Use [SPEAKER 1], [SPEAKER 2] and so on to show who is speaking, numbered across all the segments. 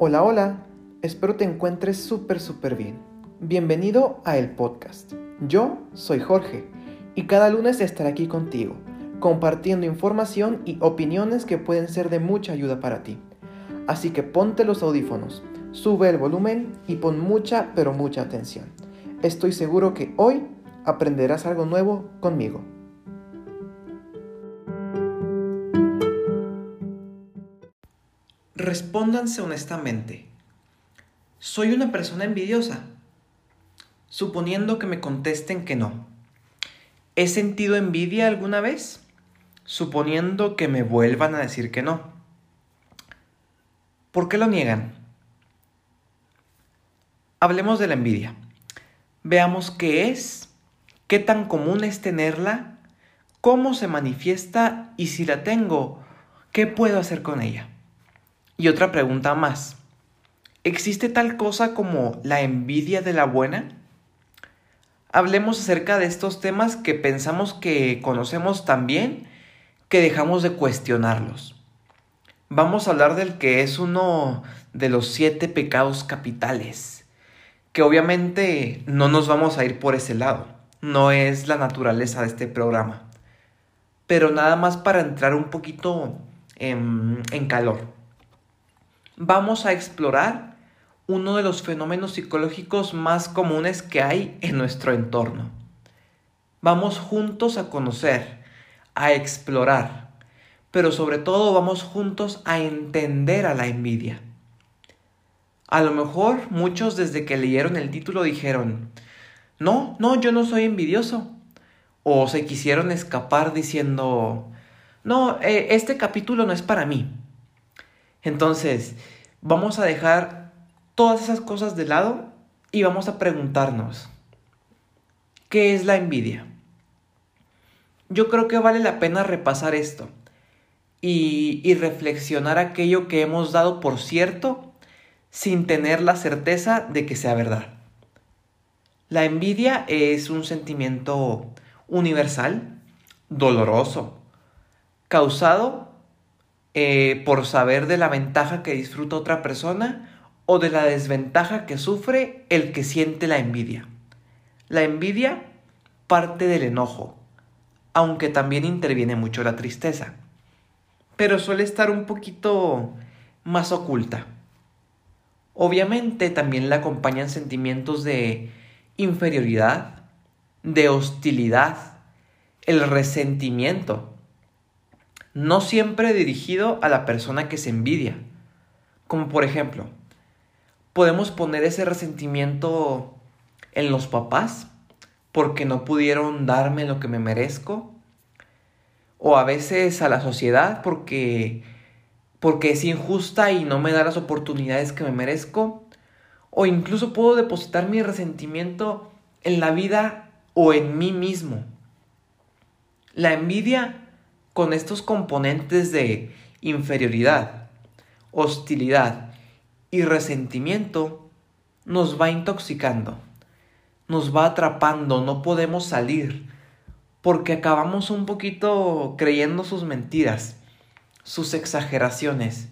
[SPEAKER 1] Hola, hola, espero te encuentres súper, súper bien. Bienvenido a el podcast. Yo soy Jorge y cada lunes estaré aquí contigo, compartiendo información y opiniones que pueden ser de mucha ayuda para ti. Así que ponte los audífonos, sube el volumen y pon mucha, pero mucha atención. Estoy seguro que hoy aprenderás algo nuevo conmigo. Respóndanse honestamente. ¿Soy una persona envidiosa? Suponiendo que me contesten que no. ¿He sentido envidia alguna vez? Suponiendo que me vuelvan a decir que no. ¿Por qué lo niegan? Hablemos de la envidia. Veamos qué es, qué tan común es tenerla, cómo se manifiesta y si la tengo, ¿qué puedo hacer con ella? Y otra pregunta más. ¿Existe tal cosa como la envidia de la buena? Hablemos acerca de estos temas que pensamos que conocemos tan bien que dejamos de cuestionarlos. Vamos a hablar del que es uno de los siete pecados capitales, que obviamente no nos vamos a ir por ese lado, no es la naturaleza de este programa, pero nada más para entrar un poquito en, en calor vamos a explorar uno de los fenómenos psicológicos más comunes que hay en nuestro entorno. Vamos juntos a conocer, a explorar, pero sobre todo vamos juntos a entender a la envidia. A lo mejor muchos desde que leyeron el título dijeron, no, no, yo no soy envidioso. O se quisieron escapar diciendo, no, eh, este capítulo no es para mí. Entonces, vamos a dejar todas esas cosas de lado y vamos a preguntarnos, ¿qué es la envidia? Yo creo que vale la pena repasar esto y, reflexionar aquello que hemos dado por cierto sin tener la certeza de que sea verdad. La envidia es un sentimiento universal, doloroso, causado eh, por saber de la ventaja que disfruta otra persona o de la desventaja que sufre el que siente la envidia. La envidia parte del enojo, aunque también interviene mucho la tristeza, pero suele estar un poquito más oculta. Obviamente también le acompañan sentimientos de inferioridad, de hostilidad, el resentimiento, no siempre dirigido a la persona que se envidia. Como por ejemplo, podemos poner ese resentimiento en los papás porque no pudieron darme lo que me merezco o a veces a la sociedad porque porque es injusta y no me da las oportunidades que me merezco o incluso puedo depositar mi resentimiento en la vida o en mí mismo. La envidia con estos componentes de inferioridad, hostilidad y resentimiento, nos va intoxicando, nos va atrapando, no podemos salir, porque acabamos un poquito creyendo sus mentiras, sus exageraciones.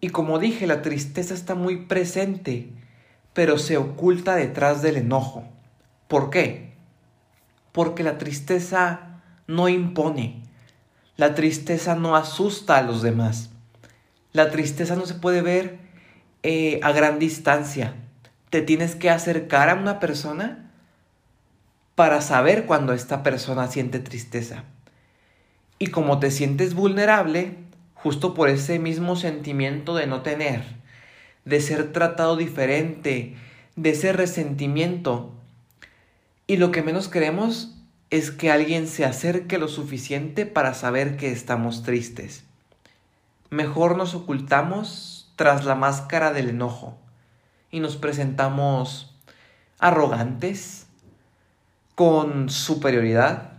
[SPEAKER 1] Y como dije, la tristeza está muy presente, pero se oculta detrás del enojo. ¿Por qué? Porque la tristeza no impone, la tristeza no asusta a los demás. La tristeza no se puede ver eh, a gran distancia. Te tienes que acercar a una persona para saber cuando esta persona siente tristeza. Y como te sientes vulnerable, justo por ese mismo sentimiento de no tener, de ser tratado diferente, de ese resentimiento, y lo que menos queremos es que alguien se acerque lo suficiente para saber que estamos tristes. Mejor nos ocultamos tras la máscara del enojo y nos presentamos arrogantes, con superioridad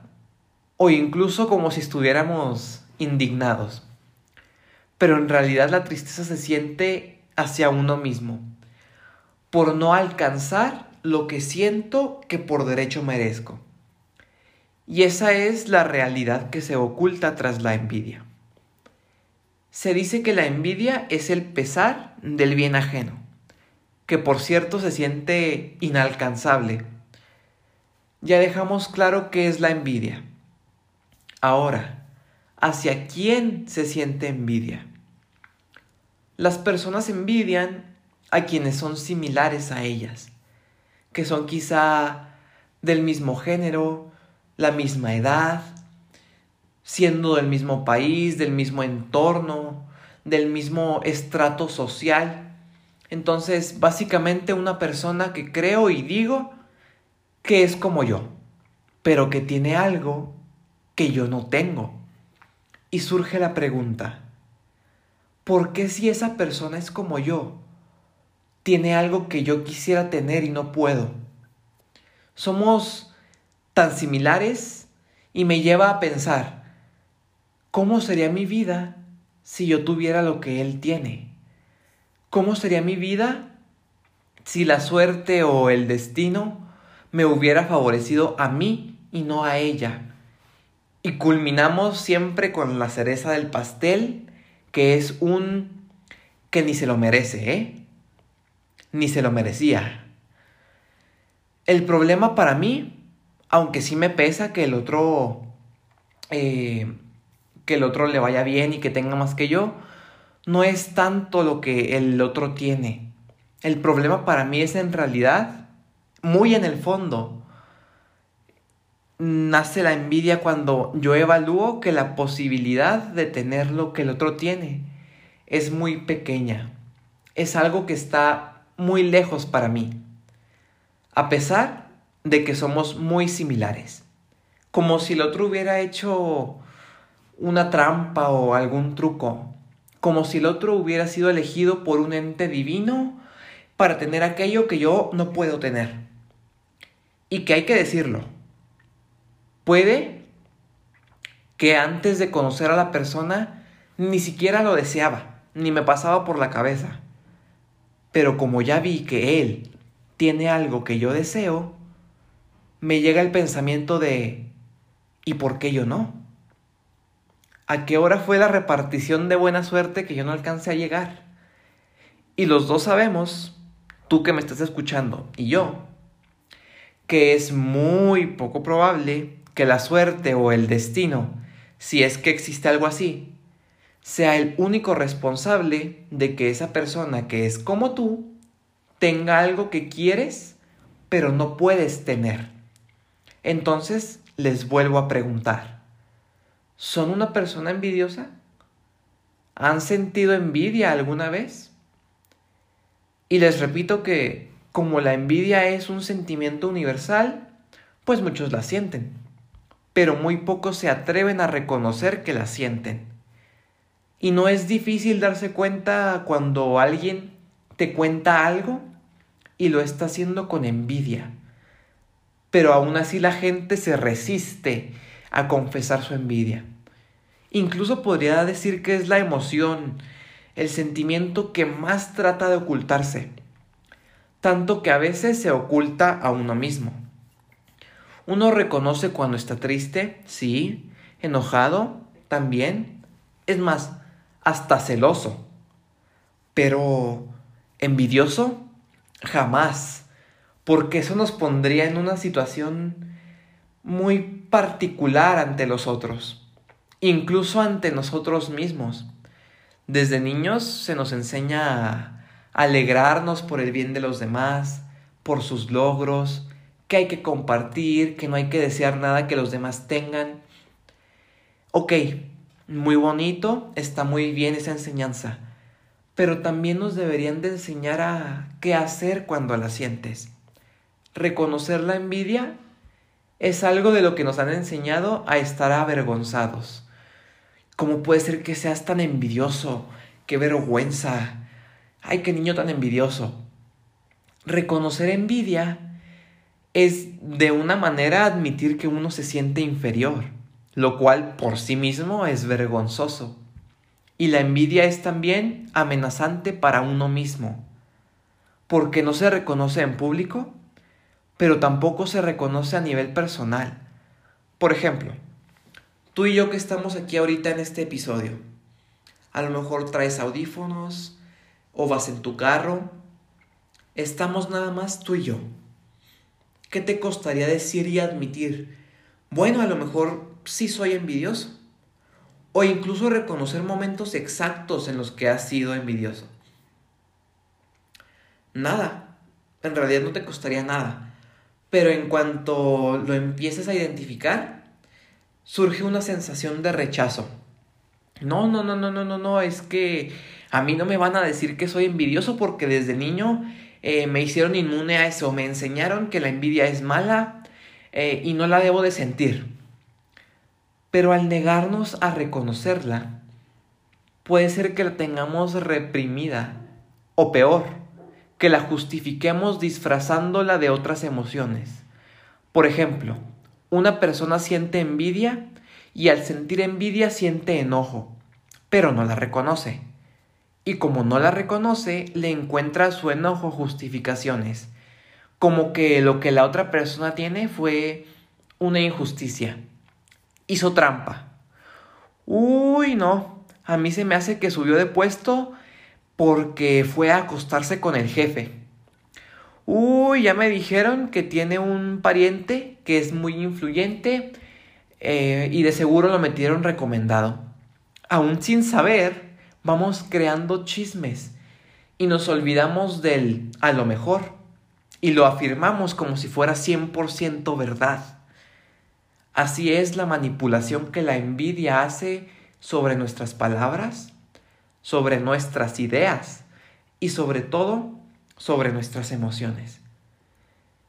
[SPEAKER 1] o incluso como si estuviéramos indignados. Pero en realidad la tristeza se siente hacia uno mismo, por no alcanzar lo que siento que por derecho merezco. Y esa es la realidad que se oculta tras la envidia. Se dice que la envidia es el pesar del bien ajeno, que por cierto se siente inalcanzable. Ya dejamos claro qué es la envidia. Ahora, ¿hacia quién se siente envidia? Las personas envidian a quienes son similares a ellas, que son quizá del mismo género, la misma edad, siendo del mismo país, del mismo entorno, del mismo estrato social. Entonces, básicamente una persona que creo y digo que es como yo, pero que tiene algo que yo no tengo. Y surge la pregunta, ¿por qué si esa persona es como yo, tiene algo que yo quisiera tener y no puedo? Somos tan similares y me lleva a pensar, ¿Cómo sería mi vida si yo tuviera lo que Él tiene? ¿Cómo sería mi vida si la suerte o el destino me hubiera favorecido a mí y no a ella? Y culminamos siempre con la cereza del pastel, que es un que ni se lo merece, ¿eh? Ni se lo merecía. El problema para mí, aunque sí me pesa que el otro eh, que el otro le vaya bien y que tenga más que yo, no es tanto lo que el otro tiene. El problema para mí es en realidad, muy en el fondo, nace la envidia cuando yo evalúo que la posibilidad de tener lo que el otro tiene es muy pequeña. Es algo que está muy lejos para mí. A pesar de que somos muy similares. Como si el otro hubiera hecho una trampa o algún truco, como si el otro hubiera sido elegido por un ente divino para tener aquello que yo no puedo tener. Y que hay que decirlo. Puede que antes de conocer a la persona ni siquiera lo deseaba, ni me pasaba por la cabeza. Pero como ya vi que él tiene algo que yo deseo, me llega el pensamiento de ¿y por qué yo no? ¿A qué hora fue la repartición de buena suerte que yo no alcancé a llegar? Y los dos sabemos, tú que me estás escuchando y yo, que es muy poco probable que la suerte o el destino, si es que existe algo así, sea el único responsable de que esa persona que es como tú tenga algo que quieres, pero no puedes tener. Entonces les vuelvo a preguntar. ¿Son una persona envidiosa? ¿Han sentido envidia alguna vez? Y les repito que como la envidia es un sentimiento universal, pues muchos la sienten, pero muy pocos se atreven a reconocer que la sienten. Y no es difícil darse cuenta cuando alguien te cuenta algo y lo está haciendo con envidia. Pero aún así la gente se resiste a confesar su envidia. Incluso podría decir que es la emoción, el sentimiento que más trata de ocultarse, tanto que a veces se oculta a uno mismo. Uno reconoce cuando está triste, sí, enojado, también, es más, hasta celoso, pero envidioso, jamás, porque eso nos pondría en una situación muy particular ante los otros, incluso ante nosotros mismos. Desde niños se nos enseña a alegrarnos por el bien de los demás, por sus logros, que hay que compartir, que no hay que desear nada que los demás tengan. Ok, muy bonito, está muy bien esa enseñanza, pero también nos deberían de enseñar a qué hacer cuando la sientes. Reconocer la envidia es algo de lo que nos han enseñado a estar avergonzados. ¿Cómo puede ser que seas tan envidioso? ¡Qué vergüenza! ¡Ay, qué niño tan envidioso! Reconocer envidia es de una manera admitir que uno se siente inferior, lo cual por sí mismo es vergonzoso. Y la envidia es también amenazante para uno mismo, porque no se reconoce en público pero tampoco se reconoce a nivel personal. Por ejemplo, tú y yo que estamos aquí ahorita en este episodio, A lo mejor traes audífonos o vas en tu carro. Estamos nada más tú y yo. ¿Qué te costaría decir y admitir? Bueno, a lo mejor sí soy envidioso. O incluso reconocer momentos exactos en los que has sido envidioso. Nada. En realidad no te costaría nada. Pero en cuanto lo empieces a identificar, surge una sensación de rechazo. No, no, no, no, no, no, no, es que a mí no me van a decir que soy envidioso porque desde niño eh, me hicieron inmune a eso, me enseñaron que la envidia es mala eh, y no la debo de sentir. Pero al negarnos a reconocerla, puede ser que la tengamos reprimida o peor, que la justifiquemos disfrazándola de otras emociones. Por ejemplo, una persona siente envidia y al sentir envidia siente enojo, pero no la reconoce. Y como no la reconoce, le encuentra su enojo justificaciones, como que lo que la otra persona tiene fue una injusticia. Hizo trampa. Uy, no, a mí se me hace que subió de puesto porque fue a acostarse con el jefe. Uy, ya me dijeron que tiene un pariente que es muy influyente eh, y de seguro lo metieron recomendado. Aún sin saber, vamos creando chismes y nos olvidamos del a lo mejor y lo afirmamos como si fuera 100% verdad. Así es la manipulación que la envidia hace sobre nuestras palabras, sobre nuestras ideas y sobre todo sobre nuestras emociones.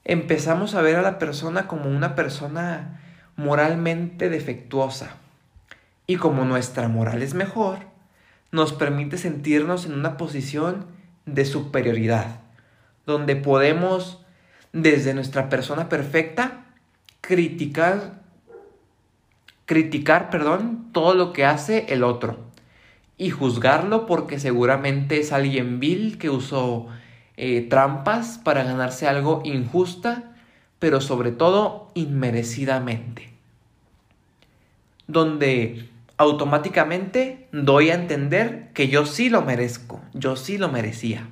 [SPEAKER 1] Empezamos a ver a la persona como una persona moralmente defectuosa y como nuestra moral es mejor, nos permite sentirnos en una posición de superioridad, donde podemos desde nuestra persona perfecta criticar criticar, perdón, todo lo que hace el otro y juzgarlo porque seguramente es alguien vil que usó eh, trampas para ganarse algo injusta, pero sobre todo inmerecidamente. Donde automáticamente doy a entender que yo sí lo merezco, yo sí lo merecía.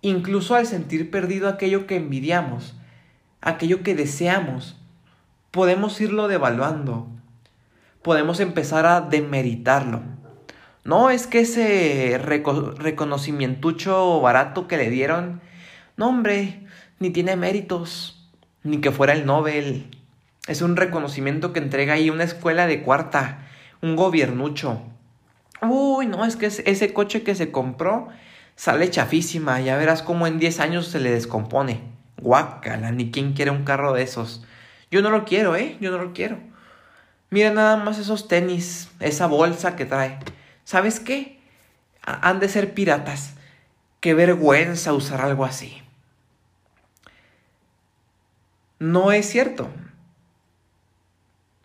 [SPEAKER 1] Incluso al sentir perdido aquello que envidiamos, aquello que deseamos, podemos irlo devaluando, podemos empezar a demeritarlo no, es que ese reconocimientucho barato que le dieron, no hombre, ni tiene méritos, ni que fuera el Nobel. Es un reconocimiento que entrega ahí una escuela de cuarta, un gobiernucho. Uy, no, es que ese coche que se compró sale chafísima, ya verás cómo en 10 años se le descompone. Guácala, ni quién quiere un carro de esos. Yo no lo quiero, ¿eh? Yo no lo quiero. Mira nada más esos tenis, esa bolsa que trae. ¿Sabes qué? Han de ser piratas. Qué vergüenza usar algo así. No es cierto.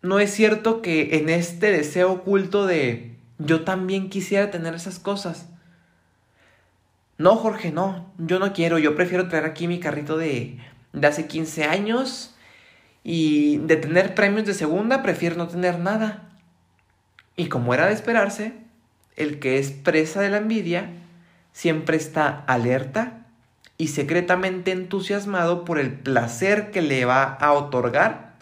[SPEAKER 1] No es cierto que en este deseo oculto de yo también quisiera tener esas cosas. No, Jorge, no. Yo no quiero. Yo prefiero traer aquí mi carrito de, de hace 15 años. Y de tener premios de segunda, prefiero no tener nada. Y como era de esperarse, el que es presa de la envidia siempre está alerta y secretamente entusiasmado por el placer que le va a otorgar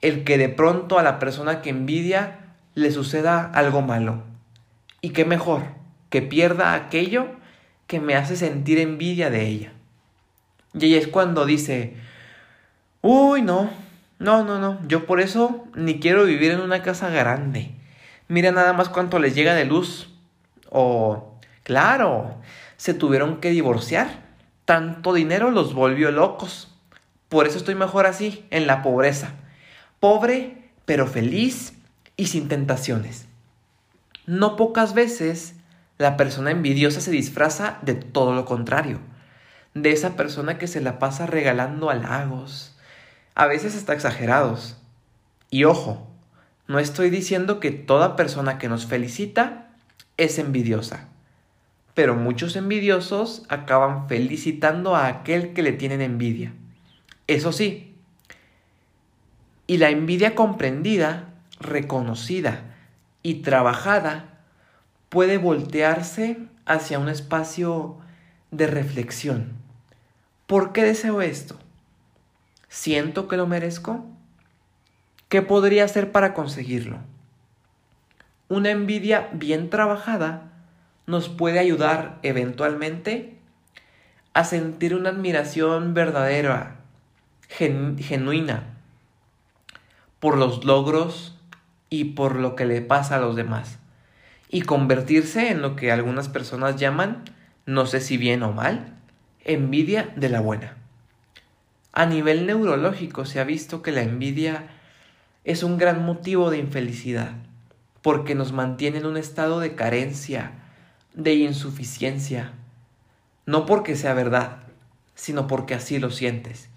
[SPEAKER 1] el que de pronto a la persona que envidia le suceda algo malo. Y qué mejor, que pierda aquello que me hace sentir envidia de ella. Y ella es cuando dice, uy, no, no, no, no, yo por eso ni quiero vivir en una casa grande mira nada más cuánto les llega de luz. O, claro, se tuvieron que divorciar. Tanto dinero los volvió locos. Por eso estoy mejor así, en la pobreza. Pobre, pero feliz y sin tentaciones. No pocas veces la persona envidiosa se disfraza de todo lo contrario. De esa persona que se la pasa regalando halagos. A veces hasta exagerados. Y ojo, no estoy diciendo que toda persona que nos felicita es envidiosa, pero muchos envidiosos acaban felicitando a aquel que le tienen envidia. Eso sí, y la envidia comprendida, reconocida y trabajada puede voltearse hacia un espacio de reflexión. ¿Por qué deseo esto? ¿Siento que lo merezco? ¿Qué podría hacer para conseguirlo? Una envidia bien trabajada nos puede ayudar eventualmente a sentir una admiración verdadera, genuina, por los logros y por lo que le pasa a los demás, y convertirse en lo que algunas personas llaman, no sé si bien o mal, envidia de la buena. A nivel neurológico se ha visto que la envidia es un gran motivo de infelicidad, porque nos mantiene en un estado de carencia, de insuficiencia, no porque sea verdad, sino porque así lo sientes.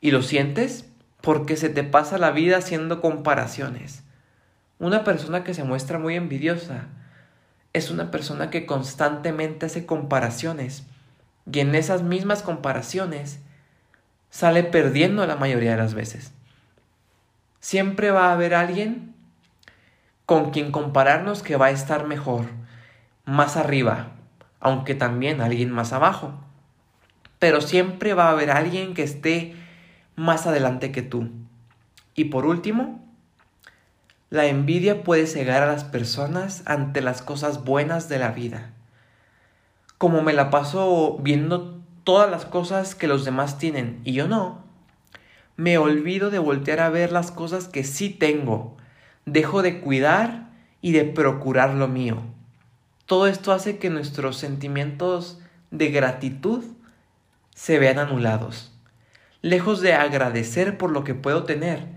[SPEAKER 1] Y lo sientes porque se te pasa la vida haciendo comparaciones. Una persona que se muestra muy envidiosa es una persona que constantemente hace comparaciones y en esas mismas comparaciones sale perdiendo la mayoría de las veces. Siempre va a haber alguien con quien compararnos que va a estar mejor, más arriba, aunque también alguien más abajo. Pero siempre va a haber alguien que esté más adelante que tú. Y por último, la envidia puede cegar a las personas ante las cosas buenas de la vida. Como me la paso viendo todas las cosas que los demás tienen y yo no, me olvido de voltear a ver las cosas que sí tengo. Dejo de cuidar y de procurar lo mío. Todo esto hace que nuestros sentimientos de gratitud se vean anulados. Lejos de agradecer por lo que puedo tener,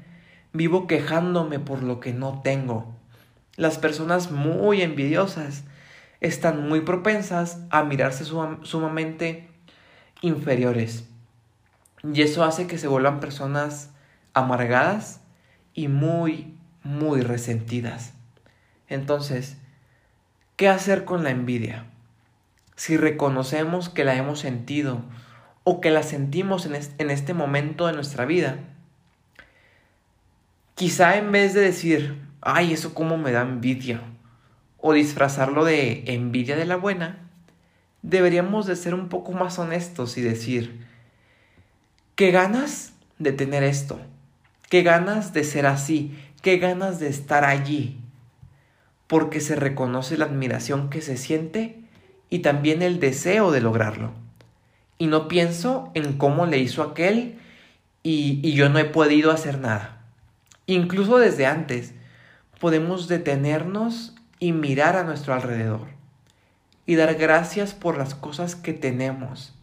[SPEAKER 1] vivo quejándome por lo que no tengo. Las personas muy envidiosas están muy propensas a mirarse sumamente inferiores. Y eso hace que se vuelvan personas amargadas y muy, muy resentidas. Entonces, ¿Qué hacer con la envidia? Si reconocemos que la hemos sentido o que la sentimos en este momento de nuestra vida, quizá en vez de decir, ay, eso como me da envidia, o disfrazarlo de envidia de la buena, deberíamos de ser un poco más honestos y decir, ¿qué ganas de tener esto? ¿Qué ganas de ser así? ¿Qué ganas de estar allí? porque se reconoce la admiración que se siente y también el deseo de lograrlo. Y no pienso en cómo le hizo aquel y, y yo no he podido hacer nada. Incluso desde antes podemos detenernos y mirar a nuestro alrededor y dar gracias por las cosas que tenemos,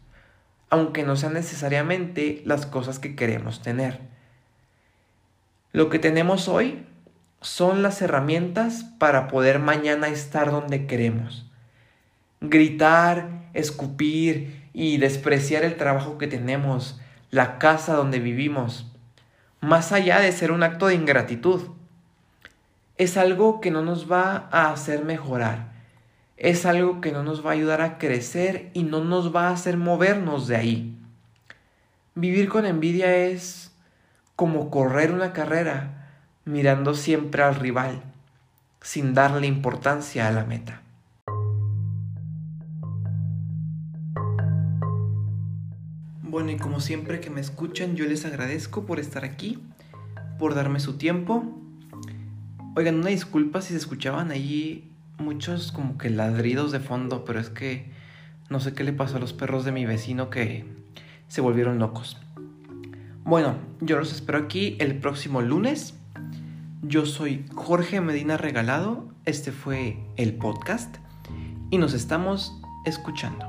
[SPEAKER 1] aunque no sean necesariamente las cosas que queremos tener. Lo que tenemos hoy son las herramientas para poder mañana estar donde queremos. Gritar, escupir y despreciar el trabajo que tenemos, la casa donde vivimos, más allá de ser un acto de ingratitud. Es algo que no nos va a hacer mejorar. Es algo que no nos va a ayudar a crecer y no nos va a hacer movernos de ahí. Vivir con envidia es como correr una carrera mirando siempre al rival, sin darle importancia a la meta. Bueno, y como siempre que me escuchan, yo les agradezco por estar aquí, por darme su tiempo. Oigan, una disculpa si se escuchaban allí muchos como que ladridos de fondo, pero es que no sé qué le pasó a los perros de mi vecino que se volvieron locos. Bueno, yo los espero aquí el próximo lunes yo soy Jorge Medina Regalado, este fue el podcast y nos estamos escuchando.